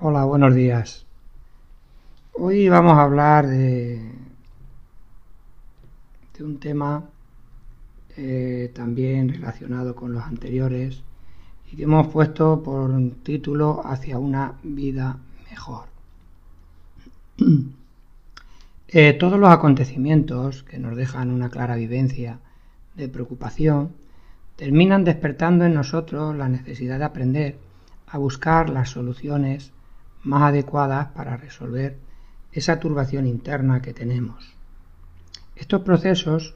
Hola, buenos días. Hoy vamos a hablar de, un tema eh, también relacionado con los anteriores y que hemos puesto por título Hacia una vida mejor. Eh, todos los acontecimientos que nos dejan una clara vivencia de preocupación terminan despertando en nosotros la necesidad de aprender a buscar las soluciones más adecuadas para resolver esa turbación interna que tenemos. Estos procesos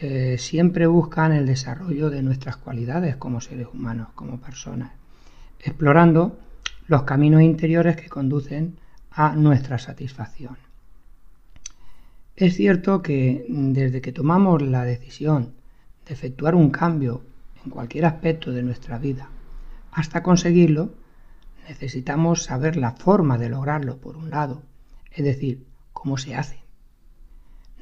eh, siempre buscan el desarrollo de nuestras cualidades como seres humanos, como personas, explorando los caminos interiores que conducen a nuestra satisfacción. Es cierto que desde que tomamos la decisión de efectuar un cambio en cualquier aspecto de nuestra vida hasta conseguirlo, necesitamos saber la forma de lograrlo, por un lado, es decir, cómo se hace.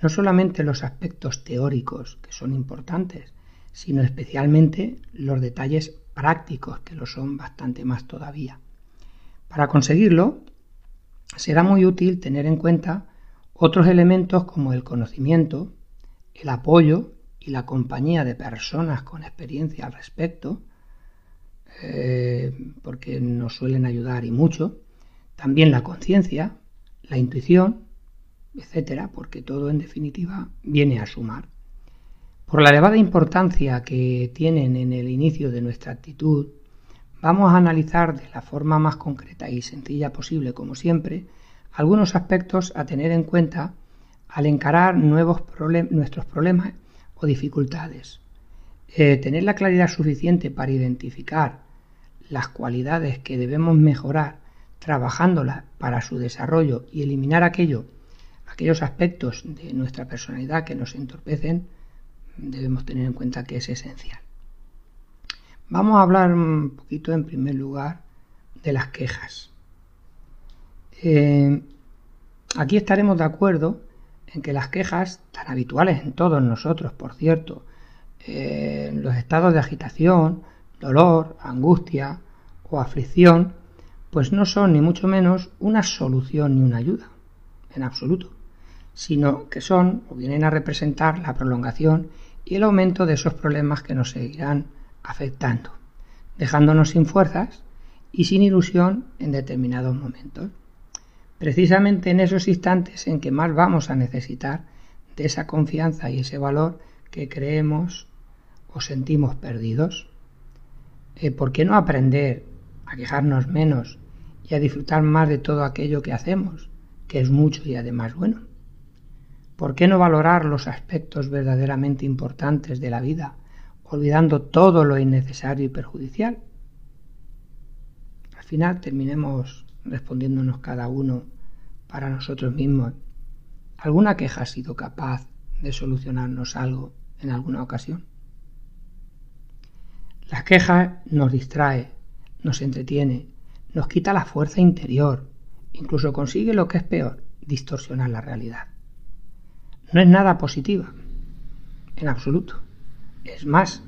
No solamente los aspectos teóricos, que son importantes, sino especialmente los detalles prácticos, que lo son bastante más todavía. Para conseguirlo, será muy útil tener en cuenta otros elementos como el conocimiento, el apoyo y la compañía de personas con experiencia al respecto, eh, porque nos suelen ayudar y mucho, también la conciencia, la intuición, etcétera, porque todo en definitiva viene a sumar. Por la elevada importancia que tienen en el inicio de nuestra actitud, vamos a analizar de la forma más concreta y sencilla posible, como siempre, algunos aspectos a tener en cuenta al encarar nuevos nuestros problemas o dificultades. Eh, tener la claridad suficiente para identificar las cualidades que debemos mejorar trabajándolas para su desarrollo y eliminar aquello, aquellos aspectos de nuestra personalidad que nos entorpecen, debemos tener en cuenta que es esencial. Vamos a hablar un poquito en primer lugar de las quejas. Eh, aquí estaremos de acuerdo en que las quejas, tan habituales en todos nosotros, por cierto, eh, los estados de agitación, dolor, angustia o aflicción, pues no son ni mucho menos una solución ni una ayuda, en absoluto, sino que son o vienen a representar la prolongación y el aumento de esos problemas que nos seguirán afectando, dejándonos sin fuerzas y sin ilusión en determinados momentos precisamente en esos instantes en que más vamos a necesitar de esa confianza y ese valor que creemos o sentimos perdidos. Eh, ¿Por qué no aprender a quejarnos menos y a disfrutar más de todo aquello que hacemos, que es mucho y además bueno? ¿Por qué no valorar los aspectos verdaderamente importantes de la vida, olvidando todo lo innecesario y perjudicial? Al final terminemos respondiéndonos cada uno para nosotros mismos. ¿Alguna queja ha sido capaz de solucionarnos algo en alguna ocasión? La queja nos distrae, nos entretiene, nos quita la fuerza interior, incluso consigue lo que es peor, distorsionar la realidad. No es nada positiva, en absoluto. Es más,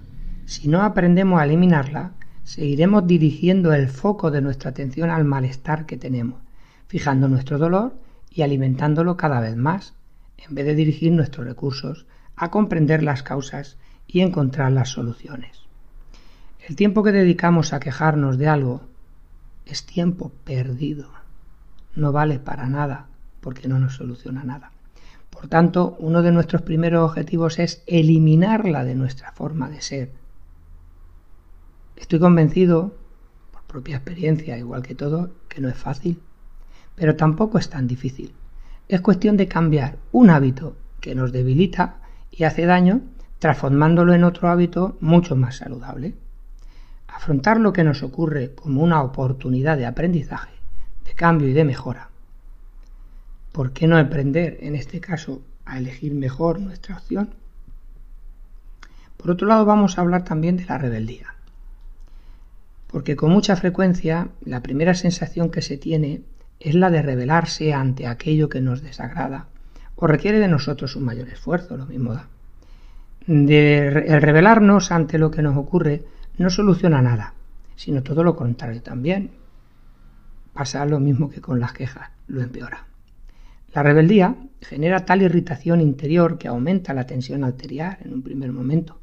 si no aprendemos a eliminarla, seguiremos dirigiendo el foco de nuestra atención al malestar que tenemos, fijando nuestro dolor y alimentándolo cada vez más, en vez de dirigir nuestros recursos a comprender las causas y encontrar las soluciones. El tiempo que dedicamos a quejarnos de algo es tiempo perdido. No vale para nada porque no nos soluciona nada. Por tanto, uno de nuestros primeros objetivos es eliminarla de nuestra forma de ser, Estoy convencido, por propia experiencia, igual que todo, que no es fácil, pero tampoco es tan difícil. Es cuestión de cambiar un hábito que nos debilita y hace daño, transformándolo en otro hábito mucho más saludable. Afrontar lo que nos ocurre como una oportunidad de aprendizaje, de cambio y de mejora. ¿Por qué no aprender, en este caso, a elegir mejor nuestra opción? Por otro lado, vamos a hablar también de la rebeldía porque con mucha frecuencia la primera sensación que se tiene es la de rebelarse ante aquello que nos desagrada o requiere de nosotros un mayor esfuerzo, lo mismo da. De, el rebelarnos ante lo que nos ocurre no soluciona nada, sino todo lo contrario también. pasa lo mismo que con las quejas, lo empeora. La rebeldía genera tal irritación interior que aumenta la tensión arterial en un primer momento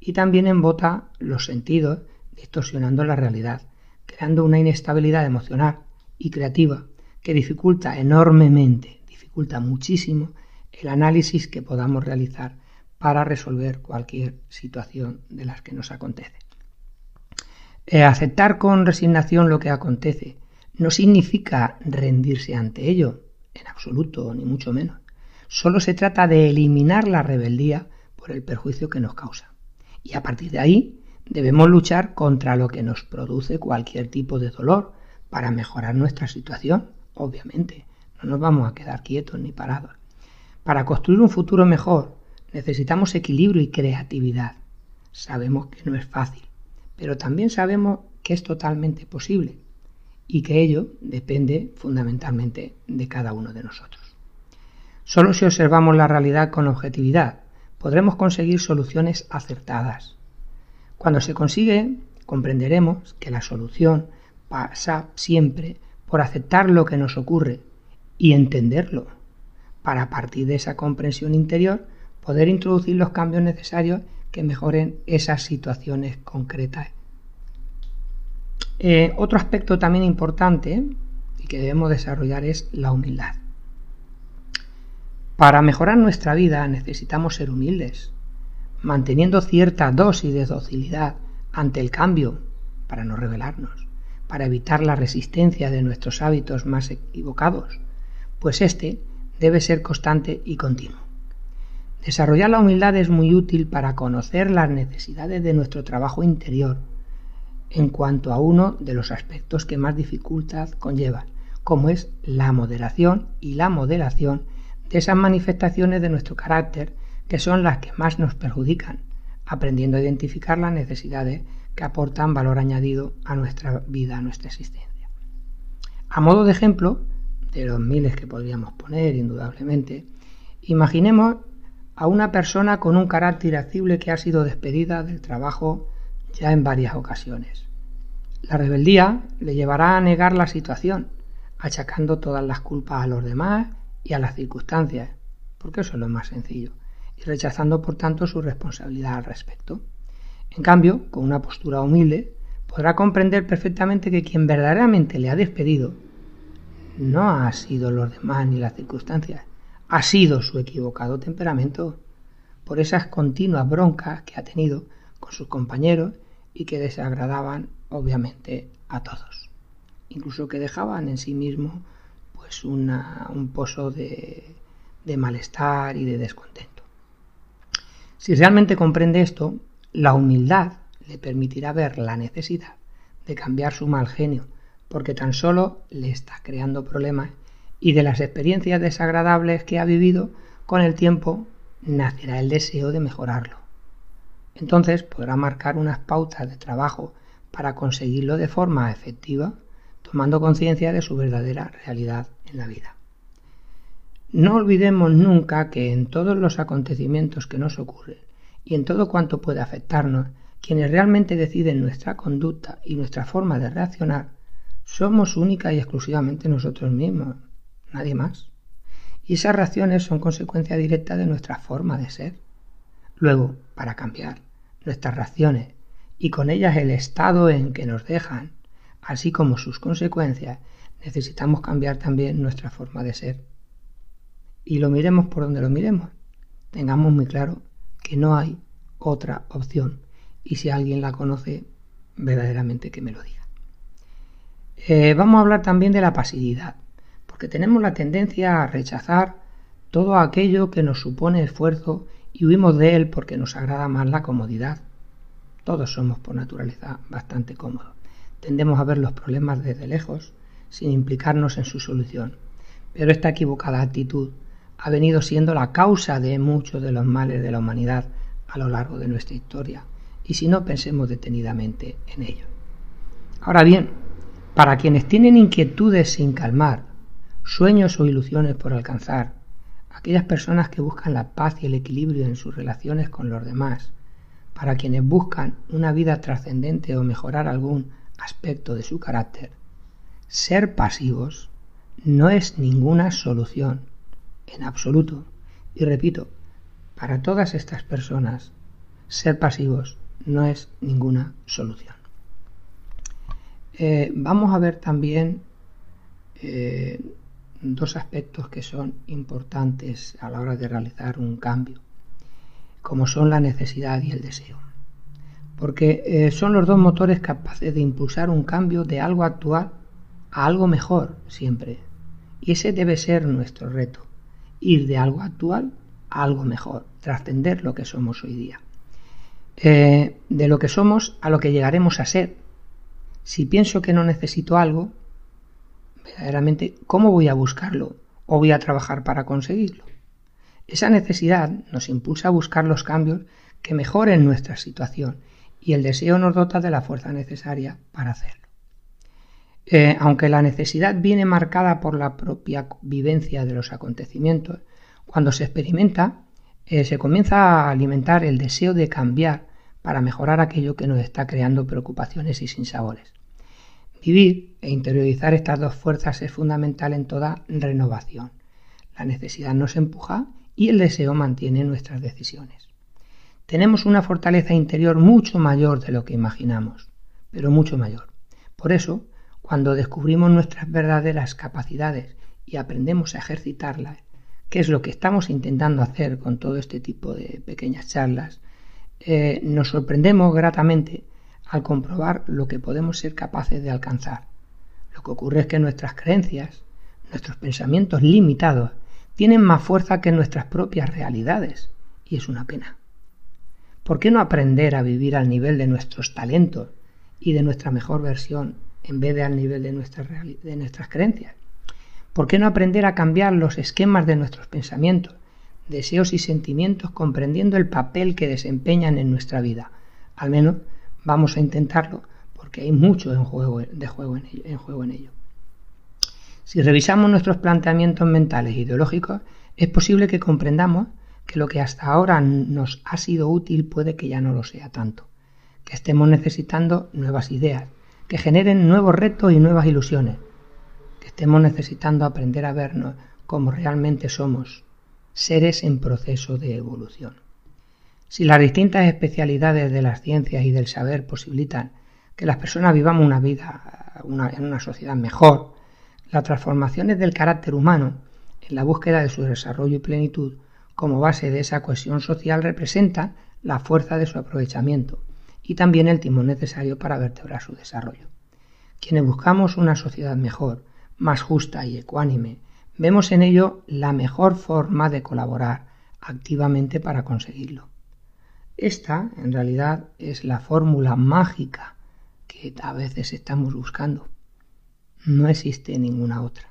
y también embota los sentidos, distorsionando la realidad, creando una inestabilidad emocional y creativa que dificulta enormemente, dificulta muchísimo el análisis que podamos realizar para resolver cualquier situación de las que nos acontece. Eh, aceptar con resignación lo que acontece no significa rendirse ante ello, en absoluto, ni mucho menos. Solo se trata de eliminar la rebeldía por el perjuicio que nos causa. Y a partir de ahí debemos luchar contra lo que nos produce cualquier tipo de dolor para mejorar nuestra situación, obviamente. No nos vamos a quedar quietos ni parados. Para construir un futuro mejor necesitamos equilibrio y creatividad. Sabemos que no es fácil, pero también sabemos que es totalmente posible y que ello depende fundamentalmente de cada uno de nosotros. Solo si observamos la realidad con objetividad podremos conseguir soluciones acertadas. Cuando se consigue, comprenderemos que la solución pasa siempre por aceptar lo que nos ocurre y entenderlo, para a partir de esa comprensión interior poder introducir los cambios necesarios que mejoren esas situaciones concretas. Eh, otro aspecto también importante y que debemos desarrollar es la humildad. Para mejorar nuestra vida necesitamos ser humildes, manteniendo cierta dosis de docilidad ante el cambio para no rebelarnos, para evitar la resistencia de nuestros hábitos más equivocados, pues este debe ser constante y continuo. Desarrollar la humildad es muy útil para conocer las necesidades de nuestro trabajo interior en cuanto a uno de los aspectos que más dificultad conllevan, como es la moderación y la moderación de esas manifestaciones de nuestro carácter que son las que más nos perjudican, aprendiendo a identificar las necesidades que aportan valor añadido a nuestra vida, a nuestra existencia. A modo de ejemplo, de los miles que podríamos poner, indudablemente, imaginemos a una persona con un carácter irascible que ha sido despedida del trabajo ya en varias ocasiones. La rebeldía le llevará a negar la situación, achacando todas las culpas a los demás y a las circunstancias, porque eso es lo más sencillo, y rechazando por tanto su responsabilidad al respecto. En cambio, con una postura humilde, podrá comprender perfectamente que quien verdaderamente le ha despedido no ha sido los demás ni las circunstancias, ha sido su equivocado temperamento, por esas continuas broncas que ha tenido con sus compañeros y que desagradaban obviamente a todos, incluso que dejaban en sí mismo pues un pozo de, de malestar y de descontento. Si realmente comprende esto, la humildad le permitirá ver la necesidad de cambiar su mal genio, porque tan solo le está creando problemas y de las experiencias desagradables que ha vivido, con el tiempo nacerá el deseo de mejorarlo. Entonces podrá marcar unas pautas de trabajo para conseguirlo de forma efectiva, tomando conciencia de su verdadera realidad en la vida. No olvidemos nunca que en todos los acontecimientos que nos ocurren y en todo cuanto puede afectarnos, quienes realmente deciden nuestra conducta y nuestra forma de reaccionar somos única y exclusivamente nosotros mismos, nadie más. Y esas reacciones son consecuencia directa de nuestra forma de ser. Luego, para cambiar nuestras reacciones y con ellas el estado en que nos dejan, así como sus consecuencias, necesitamos cambiar también nuestra forma de ser. Y lo miremos por donde lo miremos. Tengamos muy claro que no hay otra opción. Y si alguien la conoce, verdaderamente que me lo diga. Eh, vamos a hablar también de la pasividad que tenemos la tendencia a rechazar todo aquello que nos supone esfuerzo y huimos de él porque nos agrada más la comodidad. Todos somos por naturaleza bastante cómodos. Tendemos a ver los problemas desde lejos, sin implicarnos en su solución. Pero esta equivocada actitud ha venido siendo la causa de muchos de los males de la humanidad a lo largo de nuestra historia, y si no pensemos detenidamente en ello. Ahora bien, para quienes tienen inquietudes sin calmar sueños o ilusiones por alcanzar, aquellas personas que buscan la paz y el equilibrio en sus relaciones con los demás, para quienes buscan una vida trascendente o mejorar algún aspecto de su carácter, ser pasivos no es ninguna solución, en absoluto. Y repito, para todas estas personas, ser pasivos no es ninguna solución. Eh, vamos a ver también eh, dos aspectos que son importantes a la hora de realizar un cambio, como son la necesidad y el deseo. Porque eh, son los dos motores capaces de impulsar un cambio de algo actual a algo mejor siempre. Y ese debe ser nuestro reto, ir de algo actual a algo mejor, trascender lo que somos hoy día. Eh, de lo que somos a lo que llegaremos a ser. Si pienso que no necesito algo, ¿cómo voy a buscarlo o voy a trabajar para conseguirlo? Esa necesidad nos impulsa a buscar los cambios que mejoren nuestra situación y el deseo nos dota de la fuerza necesaria para hacerlo. Eh, aunque la necesidad viene marcada por la propia vivencia de los acontecimientos, cuando se experimenta, eh, se comienza a alimentar el deseo de cambiar para mejorar aquello que nos está creando preocupaciones y sinsabores. Vivir e interiorizar estas dos fuerzas es fundamental en toda renovación. La necesidad nos empuja y el deseo mantiene nuestras decisiones. Tenemos una fortaleza interior mucho mayor de lo que imaginamos, pero mucho mayor. Por eso, cuando descubrimos nuestras verdaderas capacidades y aprendemos a ejercitarlas, que es lo que estamos intentando hacer con todo este tipo de pequeñas charlas, eh, nos sorprendemos gratamente al comprobar lo que podemos ser capaces de alcanzar. Lo que ocurre es que nuestras creencias, nuestros pensamientos limitados, tienen más fuerza que nuestras propias realidades, y es una pena. ¿Por qué no aprender a vivir al nivel de nuestros talentos y de nuestra mejor versión en vez de al nivel de de nuestras creencias? ¿Por qué no aprender a cambiar los esquemas de nuestros pensamientos, deseos y sentimientos comprendiendo el papel que desempeñan en nuestra vida? Al menos vamos a intentarlo porque hay mucho en juego, de juego en, ello, juego en ello. Si revisamos nuestros planteamientos mentales e ideológicos, es posible que comprendamos que lo que hasta ahora nos ha sido útil puede que ya no lo sea tanto, que estemos necesitando nuevas ideas, que generen nuevos retos y nuevas ilusiones, que estemos necesitando aprender a vernos como realmente somos, seres en proceso de evolución. Si las distintas especialidades de las ciencias y del saber posibilitan que las personas vivamos una vida en una sociedad mejor, las transformaciones del carácter humano en la búsqueda de su desarrollo y plenitud como base de esa cohesión social representan la fuerza de su aprovechamiento y también el timón necesario para vertebrar su desarrollo. Quienes buscamos una sociedad mejor, más justa y ecuánime, vemos en ello la mejor forma de colaborar activamente para conseguirlo. Esta, en realidad, es la fórmula mágica que a veces estamos buscando. No existe ninguna otra.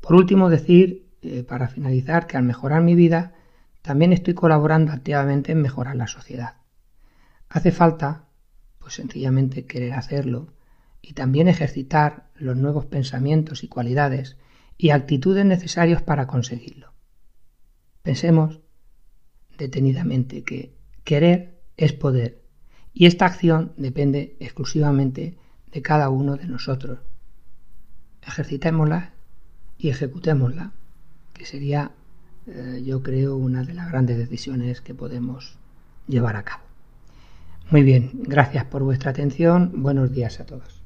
Por último, decir, eh, para finalizar, que al mejorar mi vida, también estoy colaborando activamente en mejorar la sociedad. Hace falta, pues sencillamente querer hacerlo y también ejercitar los nuevos pensamientos y cualidades y actitudes necesarios para conseguirlo. Pensemos detenidamente que querer es poder y esta acción depende exclusivamente de cada uno de nosotros. Ejercitémosla y ejecutémosla, que sería, eh, yo creo, una de las grandes decisiones que podemos llevar a cabo. Muy bien, gracias por vuestra atención, buenos días a todos.